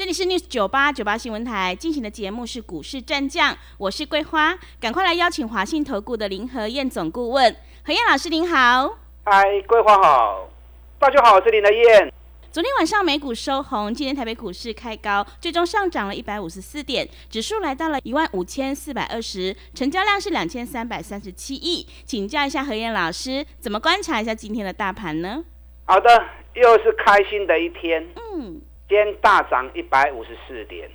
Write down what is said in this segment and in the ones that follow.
这里是 News 九八九八新闻台进行的节目是股市战将，我是桂花，赶快来邀请华信投顾的林和燕总顾问，何燕老师您好。嗨，桂花好，大家好，我是林和燕。昨天晚上美股收红，今天台北股市开高，最终上涨了一百五十四点，指数来到了一万五千四百二十，成交量是两千三百三十七亿。请教一下何燕老师，怎么观察一下今天的大盘呢？好的，又是开心的一天。嗯。今天大涨一百五十四点，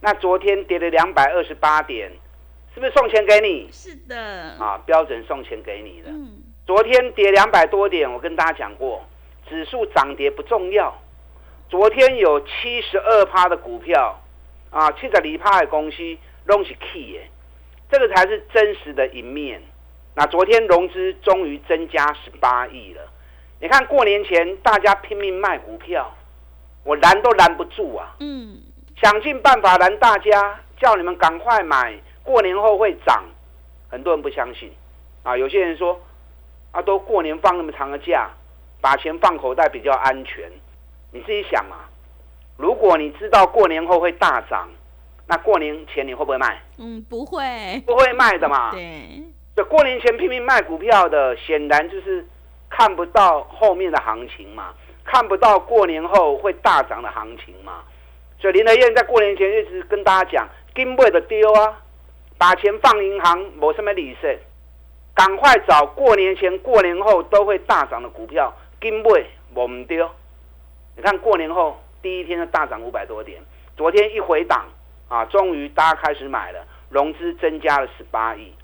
那昨天跌了两百二十八点，是不是送钱给你？是的，啊，标准送钱给你的。嗯，昨天跌两百多点，我跟大家讲过，指数涨跌不重要。昨天有七十二趴的股票，啊，七十二趴的公司拢是 key 耶，这个才是真实的一面。那昨天融资终于增加十八亿了，你看过年前大家拼命卖股票。我拦都拦不住啊！嗯，想尽办法拦大家，叫你们赶快买，过年后会涨。很多人不相信，啊，有些人说，啊，都过年放那么长的假，把钱放口袋比较安全。你自己想嘛，如果你知道过年后会大涨，那过年前你会不会卖？嗯，不会，不会卖的嘛。对，这过年前拼命卖股票的，显然就是看不到后面的行情嘛。看不到过年后会大涨的行情嘛？所以林德燕在过年前一直跟大家讲，金贵的丢啊，把钱放银行没什么利息，赶快找过年前、过年后都会大涨的股票，金贵我们丢。你看过年后第一天就大涨五百多点，昨天一回档啊，终于大家开始买了，融资增加了十八亿，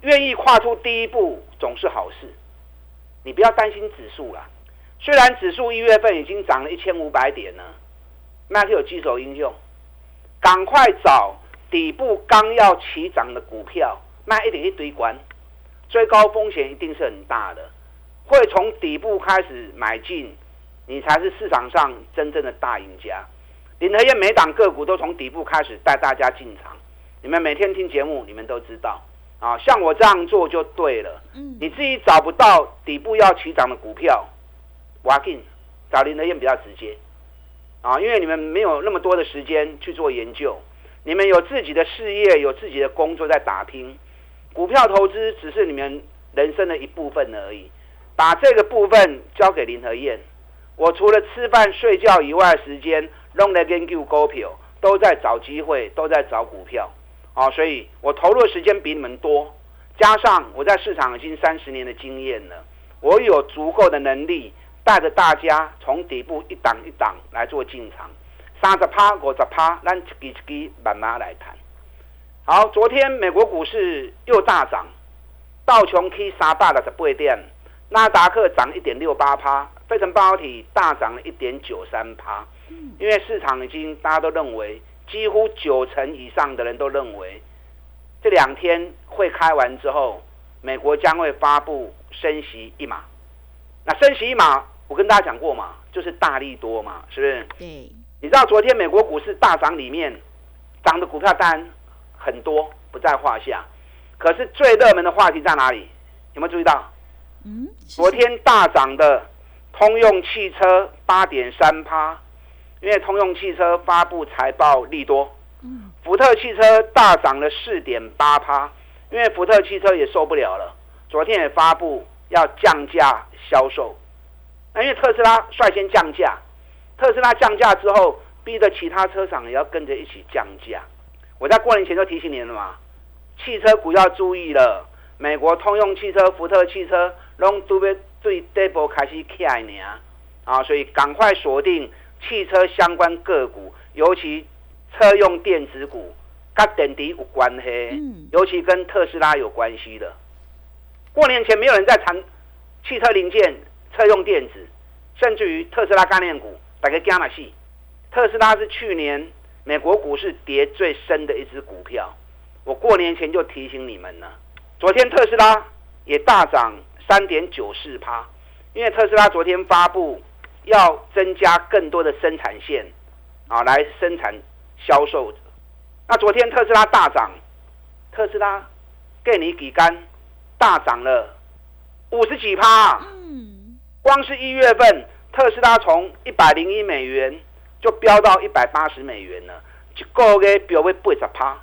愿意跨出第一步总是好事，你不要担心指数了。虽然指数一月份已经涨了一千五百点了，那就有基手应用，赶快找底部刚要起涨的股票，那一点一堆关，最高风险一定是很大的，会从底部开始买进，你才是市场上真正的大赢家。林和燕每档个股都从底部开始带大家进场，你们每天听节目，你们都知道啊，像我这样做就对了。嗯，你自己找不到底部要起涨的股票。挖进找林德燕比较直接啊，因为你们没有那么多的时间去做研究，你们有自己的事业，有自己的工作在打拼，股票投资只是你们人生的一部分而已。把这个部分交给林和燕，我除了吃饭睡觉以外，时间弄来研究股票，都在找机会，都在找股票啊，所以我投入的时间比你们多，加上我在市场已经三十年的经验了，我有足够的能力。带着大家从底部一档一档来做进场，三十趴、五十趴，咱一支一支慢慢来谈。好，昨天美国股市又大涨，道琼 K 三百六十八点，纳达克涨一点六八趴，费城半导体大涨了一点九三趴。因为市场已经大家都认为，几乎九成以上的人都认为，这两天会开完之后，美国将会发布升息一码。那升息一码。我跟大家讲过嘛，就是大力多嘛，是不是？对。你知道昨天美国股市大涨里面，涨的股票单很多，不在话下。可是最热门的话题在哪里？有没有注意到？嗯。昨天大涨的通用汽车八点三趴，因为通用汽车发布财报利多。嗯。福特汽车大涨了四点八趴，因为福特汽车也受不了了，昨天也发布要降价销售。那因为特斯拉率先降价，特斯拉降价之后，逼得其他车厂也要跟着一起降价。我在过年前就提醒你了嘛，汽车股要注意了。美国通用汽车、福特汽车拢都要对底部开始起来呢啊，所以赶快锁定汽车相关个股，尤其车用电子股，跟电池有关系，尤其跟特斯拉有关系的。过年前没有人在谈汽车零件。车用电子，甚至于特斯拉概念股，大概加哪戏？特斯拉是去年美国股市跌最深的一只股票。我过年前就提醒你们了，昨天特斯拉也大涨三点九四趴，因为特斯拉昨天发布要增加更多的生产线啊，来生产销售。那昨天特斯拉大涨，特斯拉给你几干大涨了五十几趴。光是一月份特斯拉从一百零一美元就飙到一百八十美元了，一个月飙为八十趴。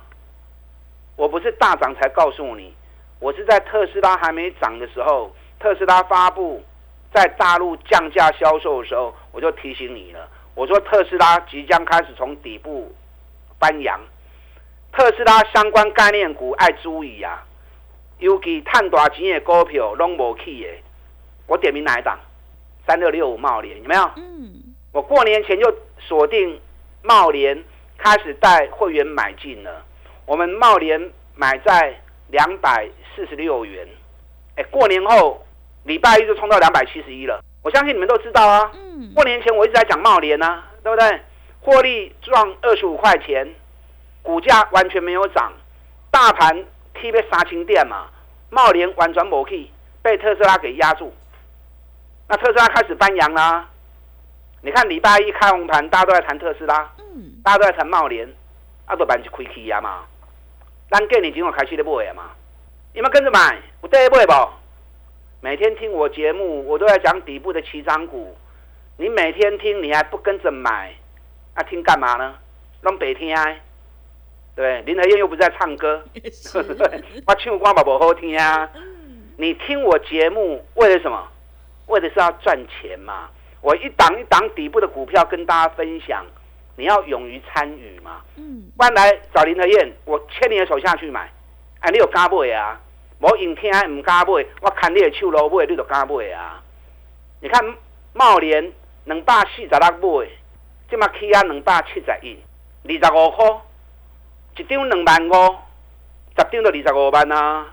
我不是大涨才告诉你，我是在特斯拉还没涨的时候，特斯拉发布在大陆降价销售的时候，我就提醒你了。我说特斯拉即将开始从底部翻扬。特斯拉相关概念股爱注意啊，尤其赚大钱的股票拢无去的。我点名哪一档？三六六五茂联有没有？嗯。我过年前就锁定茂联，开始带会员买进了。我们茂联买在两百四十六元，哎，过年后礼拜一就冲到两百七十一了。我相信你们都知道啊。嗯。过年前我一直在讲茂联啊，对不对？获利赚二十五块钱。股价完全没有涨，大盘 T 被杀青店嘛，茂联完全没去，被特斯拉给压住。那特斯拉开始翻扬啦，你看礼拜一开红盘，大家都在谈特斯拉，大家都在谈茂联，阿多板就亏起呀嘛。咱给你今晚开始的买嘛，你们跟着买？我带买不？每天听我节目，我都在讲底部的起涨股，你每天听，你还不跟着买，那听干嘛呢？让白天。对，林和燕又不是在唱歌，对，我唱歌嘛不好听啊。你听我节目为了什么？为的是要赚钱嘛。我一档一档底部的股票跟大家分享，你要勇于参与嘛。嗯，搬来找林和燕，我牵你的手下去买。哎，你有加买啊？我硬听唔加买，我看你的手路买，你就敢买啊。你看茂联两百四十六买，即马起啊两百七十一，二十五块。一张两万五，十张都二十五万啊！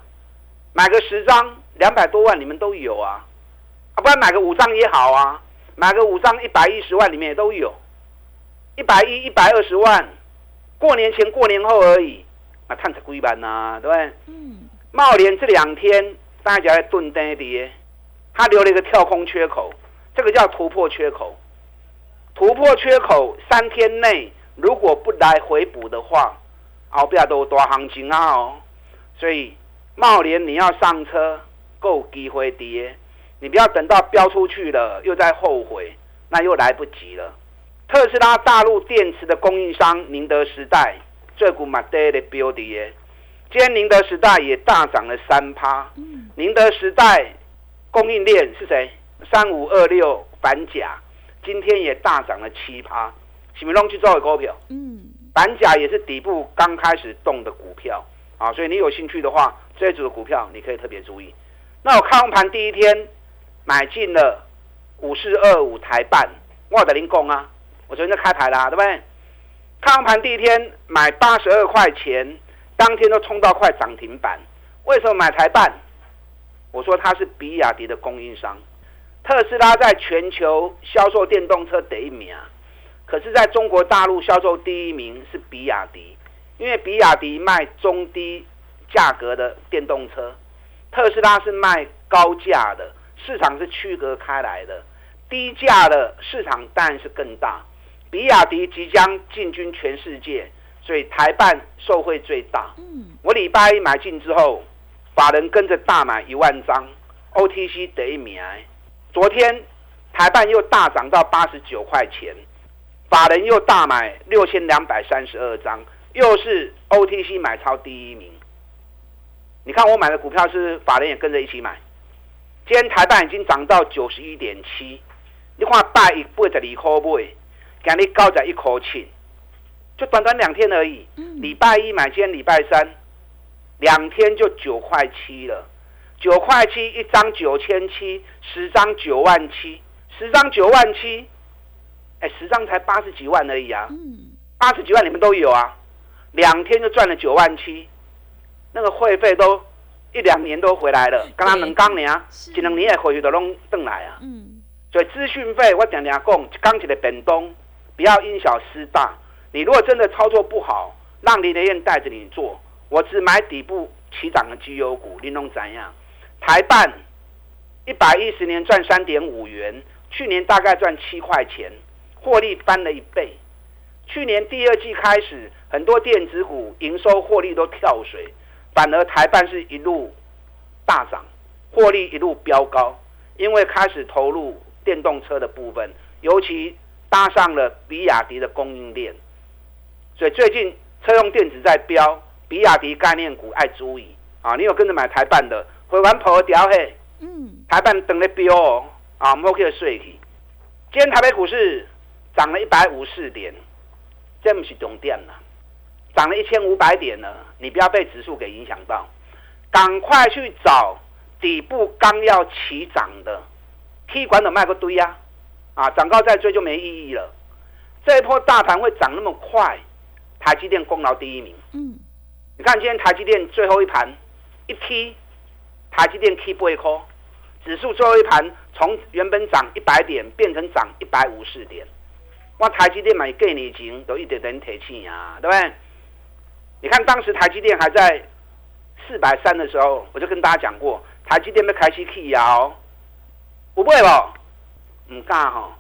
买个十张，两百多万，你们都有啊！啊，不然买个五张也好啊！买个五张，一百一十万里面也都有，一百一、一百二十万，过年前、过年后而已，啊，探十几万呐，对不对？嗯。茂联这两天大家在蹲跌跌，它留了一个跳空缺口，这个叫突破缺口。突破缺口三天内如果不来回补的话，后边都有大行情啊！哦，所以茂联你要上车，够机会跌，你不要等到飙出去了又在后悔，那又来不及了。特斯拉大陆电池的供应商宁德时代这股买跌的标的耶，今天宁德时代也大涨了三趴。宁德时代供应链是谁？三五二六板甲今天也大涨了七趴，是咪拢去做股票？嗯。板甲也是底部刚开始动的股票啊，所以你有兴趣的话，这一组的股票你可以特别注意。那我看盘第一天买进了五四二五台半，我的零工啊，我昨天就开牌啦，对不对？看盘第一天买八十二块钱，当天都冲到快涨停板。为什么买台半？我说它是比亚迪的供应商，特斯拉在全球销售电动车第一名啊。可是，在中国大陆销售第一名是比亚迪，因为比亚迪卖中低价格的电动车，特斯拉是卖高价的，市场是区隔开来的，低价的市场当然是更大。比亚迪即将进军全世界，所以台办受惠最大。嗯，我礼拜一买进之后，法人跟着大买一万张，OTC 得一名。昨天台办又大涨到八十九块钱。法人又大买六千两百三十二张，又是 OTC 买超第一名。你看我买的股票是法人也跟着一起买。今天台办已经涨到九十一点七，你看八一八十二块买，今日高在一口气，就短短两天而已。礼拜一买，今天礼拜三，两天就九块七了。九块七一张九千七，十张九万七，十张九万七。哎，十张才八十几万而已啊！八十几万你们都有啊，两天就赚了九万七，那个会费都一两年都回来了。刚刚能刚年，只能年也回去都弄回来啊。嗯，所以资讯费我讲讲讲，刚起的本东不要因小失大。你如果真的操作不好，让林德燕带着你做，我只买底部起涨的绩优股，你弄怎样？台办一百一十年赚三点五元，去年大概赚七块钱，获利翻了一倍。去年第二季开始，很多电子股营收获利都跳水，反而台办是一路大涨，获利一路飙高，因为开始投入电动车的部分，尤其搭上了比亚迪的供应链，所以最近车用电子在飙，比亚迪概念股爱注意啊！你有跟着买台办的，回完跑掉嘿，嗯，台办等了飙哦，啊，摩克税去，今天台北股市涨了一百五四点。这不是重点了，涨了一千五百点了，你不要被指数给影响到，赶快去找底部刚要起涨的，T 管的卖个堆呀，啊，涨高再追就没意义了。这一波大盘会涨那么快，台积电功劳第一名。嗯，你看今天台积电最后一盘一 T，台积电 T 不会扣，指数最后一盘从原本涨一百点变成涨一百五十点。我台积电买几年前都一点点提气啊，对不对？你看当时台积电还在四百三的时候，我就跟大家讲过，台积电要开始起摇，不会不？唔敢吼，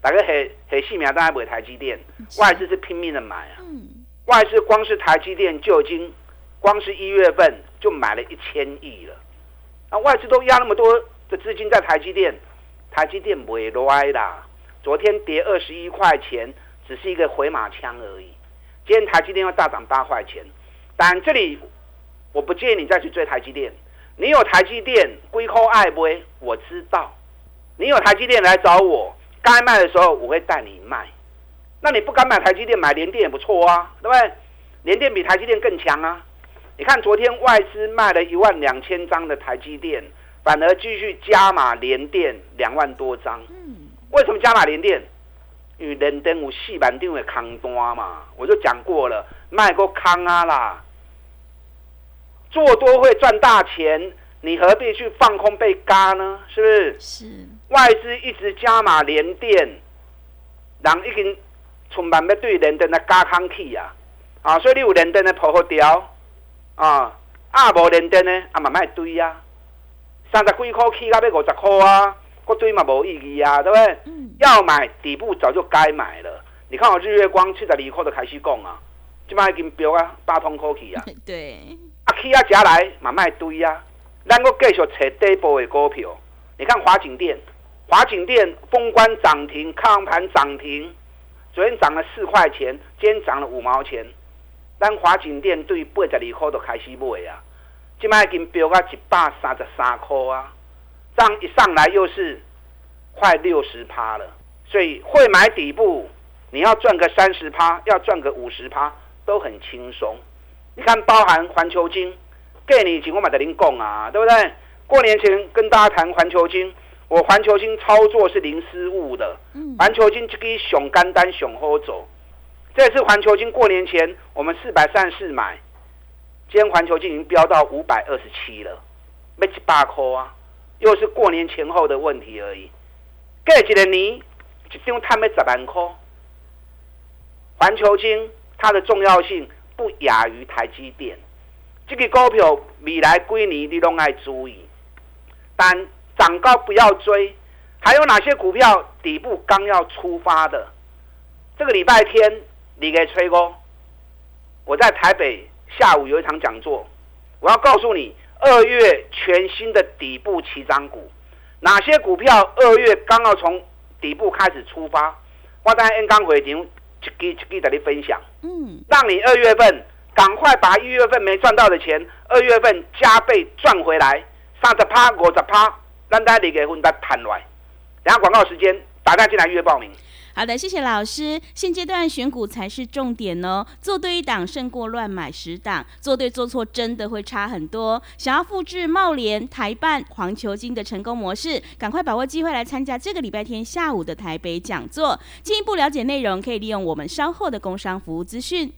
大概黑黑四名都还买台积电，外资是拼命的买啊。外资光是台积电就已经，光是一月份就买了一千亿了。那外资都压那么多的资金在台积电，台积电不会歪啦。昨天跌二十一块钱，只是一个回马枪而已。今天台积电要大涨八块钱，但这里我不建议你再去追台积电。你有台积电归扣爱不？我知道，你有台积电来找我，该卖的时候我会带你卖。那你不敢买台积电，买联电也不错啊，对不对？联电比台积电更强啊。你看昨天外资卖了一万两千张的台积电，反而继续加码联电两万多张。为什么加码连电？因为连电有四万张的空单嘛，我就讲过了，卖过空啊啦。做多会赚大钱，你何必去放空被嘎呢？是不是？是。外资一直加码连电，人已经充满要对连电的加空气啊！啊，所以你有连电的破好掉啊，啊无连电呢，啊慢慢堆啊，三十几块起到要五十块啊。个堆嘛无意义啊，对不对？要买底部早就该买了。你看我日月光七十二块都开始讲啊，即摆已经飙啊八通科去啊。对。啊，起啊加来嘛卖堆啊。咱个继续找底部的股票。你看华景店，华景店封关涨停，抗盘涨停，昨天涨了四块钱，今天涨了五毛钱。咱华景店对八十二块都开始买啊，即摆已经飙到一百三十三块啊。这样一上来又是快六十趴了，所以会买底部，你要赚个三十趴，要赚个五十趴都很轻松。你看，包含环球金，给你请我买的零供啊，对不对？过年前跟大家谈环球金，我环球金操作是零失误的。环球金这个熊干单熊好走，这次环球金过年前我们四百三十四买，今天环球金已经飙到五百二十七了，没几百块啊。又是过年前后的问题而已。过几年一张摊要十万块，环球金它的重要性不亚于台积电。这个股票未来几年你都爱注意，但涨高不要追。还有哪些股票底部刚要出发的？这个礼拜天你给吹哥，我在台北下午有一场讲座，我要告诉你。二月全新的底部起涨股，哪些股票二月刚要从底部开始出发？我在 N 刚回停，一记一记的你分享，嗯，让你二月份赶快把一月份没赚到的钱，二月份加倍赚回来，三十趴、五十趴，让大家给混得谈来。然后广告时间，打电话进来预约报名。好的，谢谢老师。现阶段选股才是重点哦，做对一档胜过乱买十档，做对做错真的会差很多。想要复制茂联、台办、黄球金的成功模式，赶快把握机会来参加这个礼拜天下午的台北讲座。进一步了解内容，可以利用我们稍后的工商服务资讯。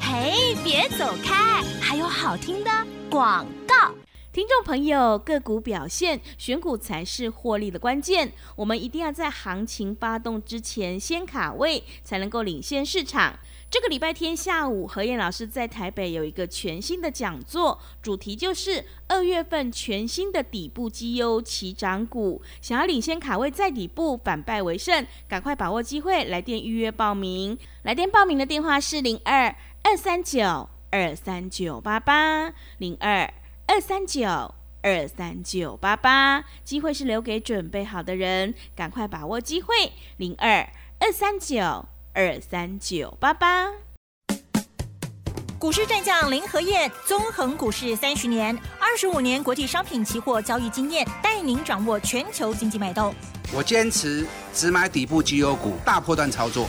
嘿，别走开，还有好听的广告。听众朋友，个股表现，选股才是获利的关键。我们一定要在行情发动之前先卡位，才能够领先市场。这个礼拜天下午，何燕老师在台北有一个全新的讲座，主题就是二月份全新的底部绩优起涨股，想要领先卡位在底部，反败为胜，赶快把握机会，来电预约报名。来电报名的电话是零二二三九二三九八八零二二三九二三九八八，机会是留给准备好的人，赶快把握机会，零二二三九。二三九八八，股市战将林和燕，纵横股市三十年，二十五年国际商品期货交易经验，带您掌握全球经济脉动。我坚持只买底部绩优股，大波段操作。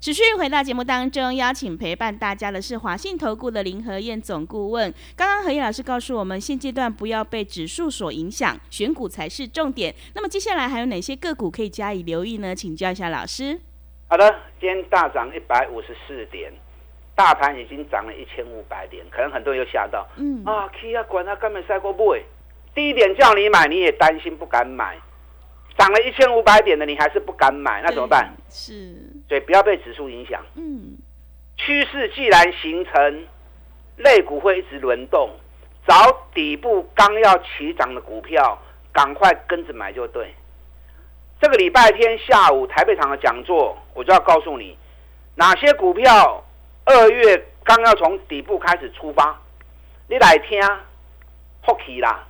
持续回到节目当中，邀请陪伴大家的是华信投顾的林和燕总顾问。刚刚何燕老师告诉我们，现阶段不要被指数所影响，选股才是重点。那么接下来还有哪些个股可以加以留意呢？请教一下老师。好的，今天大涨一百五十四点，大盘已经涨了一千五百点，可能很多人又吓到，嗯啊，K 啊，管他根本赛过不会。低点叫你买，你也担心不敢买。涨了一千五百点的，你还是不敢买，那怎么办？是，所以不要被指数影响。嗯，趋势既然形成，类股会一直轮动，找底部刚要起涨的股票，赶快跟着买就对。这个礼拜天下午台北场的讲座，我就要告诉你，哪些股票二月刚要从底部开始出发，你来听，福气啦！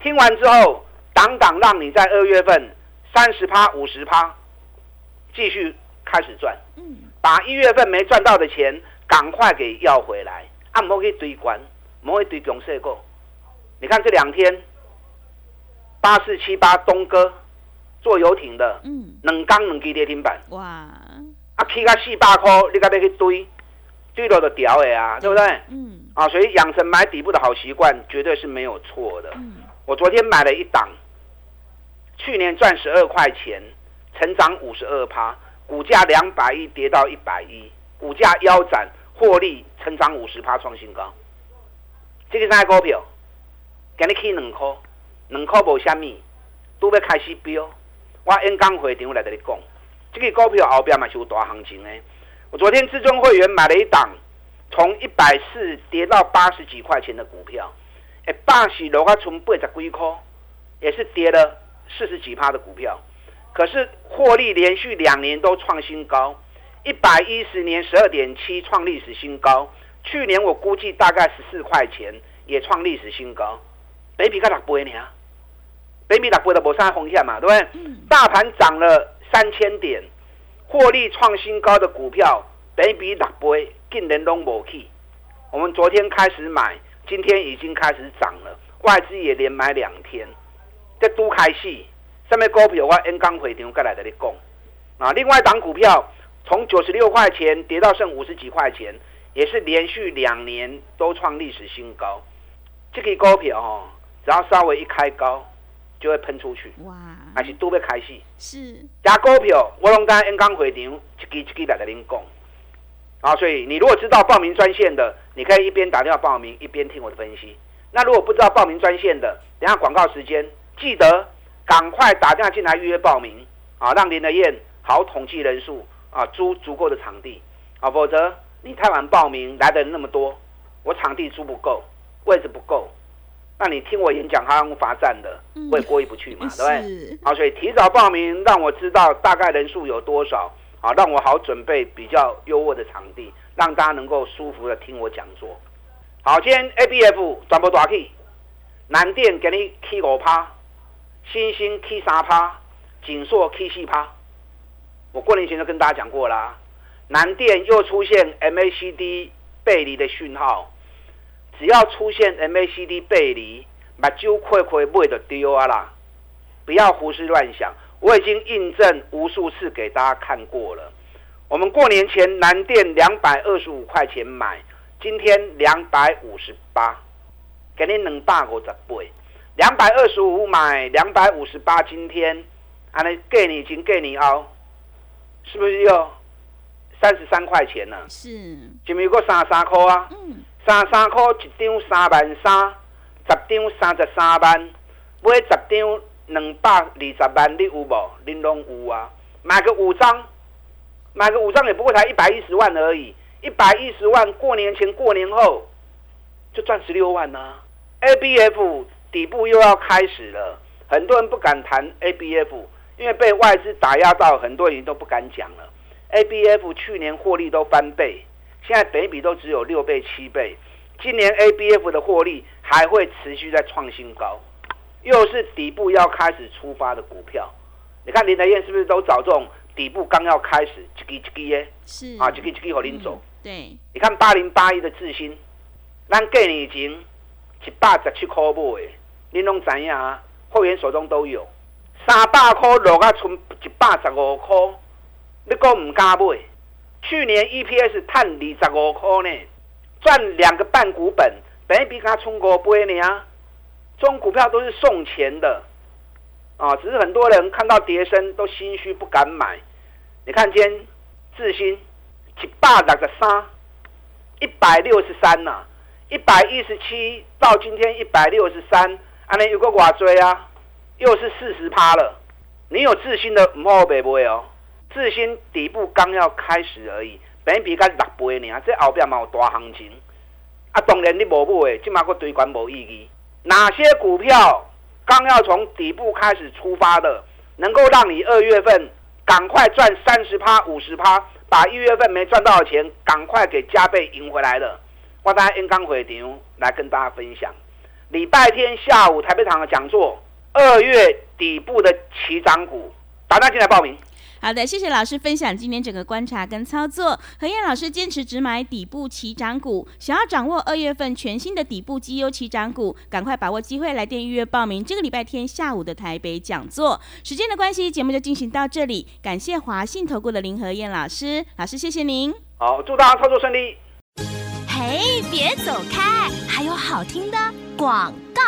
听完之后。档档让你在二月份三十趴、五十趴继续开始赚，嗯，把一月份没赚到的钱赶快给要回来，按摩去堆关，摩去堆强势股。你看这两天八四七八东哥坐游艇的，嗯，两缸两基跌停板，哇，啊起个四百块，你该要去堆，堆到就掉的啊，对不对？嗯，啊，所以养成买底部的好习惯绝对是没有错的。嗯，我昨天买了一档。去年赚十二块钱，成长五十二趴，股价两百一跌到一百一，股价腰斩，获利成长五十趴创新高。这个啥股票？今日起两块，两块无虾米，都要开始飙。我演讲会场来跟你讲，这个股票后边嘛是有大行情的。我昨天至尊会员买了一档，从一百四跌到八十几块钱的股票，哎，八十落啊，从八十几块，也是跌了。四十几趴的股票，可是获利连续两年都创新高，一百一十年十二点七创历史新高，去年我估计大概十四块钱也创历史新高，北比才六倍呢，北比六倍都无啥风险嘛，对不对？大盘涨了三千点，获利创新高的股票，北比六倍竟然拢无去。我们昨天开始买，今天已经开始涨了，外资也连买两天。这都开戏，上面股票我演讲会场过来跟你讲啊。另外一档股票从九十六块钱跌到剩五十几块钱，也是连续两年都创历史新高。这个股票哦，只要稍微一开高，就会喷出去。哇！还是都被开戏。是。加股票，我拢在演讲会场一支一支来跟您讲。啊，所以你如果知道报名专线的，你可以一边打电话报名，一边听我的分析。那如果不知道报名专线的，等下广告时间。记得赶快打电话进来预约报名啊，让林德燕好统计人数啊，租足够的场地啊，否则你太晚报名来的人那么多，我场地租不够，位置不够，那你听我演讲还用罚站的，我也过意不去嘛，对不对？好，所以提早报名，让我知道大概人数有多少啊，让我好准备比较优渥的场地，让大家能够舒服的听我讲座。好，今天 A B F 转播大 K，南电给你 K 五趴。新兴 K 三趴，锦硕 K 四趴。我过年前就跟大家讲过啦，南电又出现 MACD 背离的讯号，只要出现 MACD 背离，把揪亏亏不会的丢啊啦！不要胡思乱想，我已经印证无数次给大家看过了。我们过年前南电两百二十五块钱买，今天两百五十八，给你两百五十倍。两百二十五买两百五十八，今天。啊，那给你已经给你哦，是不是又三十三块钱呢，是，前面有个三三块啊，嗯，三三块一张三万三，十张三十三万，买十张两百二十万，你有无？恁拢有啊，买个五张，买个五张也不过才一百一十万而已，一百一十万过年前过年后就赚十六万呐、ABF 底部又要开始了，很多人不敢谈 ABF，因为被外资打压到，很多人都不敢讲了。ABF 去年获利都翻倍，现在北比都只有六倍、七倍。今年 ABF 的获利还会持续在创新高，又是底部要开始出发的股票。你看林德燕是不是都找这种底部刚要开始一支一支耶？是啊，一支一支和您走。嗯对，你看八零八一的智新，咱过年前一百十七块买的，你拢知影啊？会员手中都有，三百块落啊，剩一百十五块，你讲唔敢买？去年 EPS 赚二十五块呢，赚两个半股本，本一比他冲过杯呢啊！这种股票都是送钱的啊，只是很多人看到跌升都心虚不敢买。你看今天智新。一百六十三，一百六十三呐，一百一十七到今天一百六十三，安尼有个寡追啊，又是四十趴了。你有自信的唔好白买哦，自信底部刚要开始而已，本比才六倍呢，这后边嘛有大行情。啊，当然你无买，即马个堆管无意义。哪些股票刚要从底部开始出发的，能够让你二月份赶快赚三十趴、五十趴？把一月份没赚到的钱赶快给加倍赢回来的。我在演讲会场来跟大家分享。礼拜天下午台北场的讲座，二月底部的起涨股，打电进来报名。好的，谢谢老师分享今天整个观察跟操作。何燕老师坚持只买底部起涨股，想要掌握二月份全新的底部绩优起涨股，赶快把握机会来电预约报名这个礼拜天下午的台北讲座。时间的关系，节目就进行到这里，感谢华信投顾的林何燕老师，老师谢谢您。好，祝大家操作顺利。哎，别走开，还有好听的广告。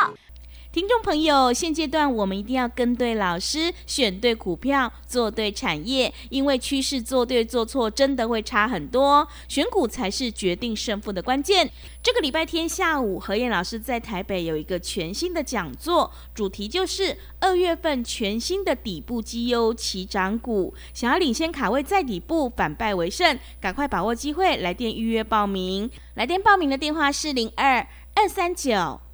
听众朋友，现阶段我们一定要跟对老师，选对股票，做对产业，因为趋势做对做错真的会差很多，选股才是决定胜负的关键。这个礼拜天下午，何燕老师在台北有一个全新的讲座，主题就是二月份全新的底部绩优起涨股，想要领先卡位在底部，反败为胜，赶快把握机会，来电预约报名。来电报名的电话是零二二三九。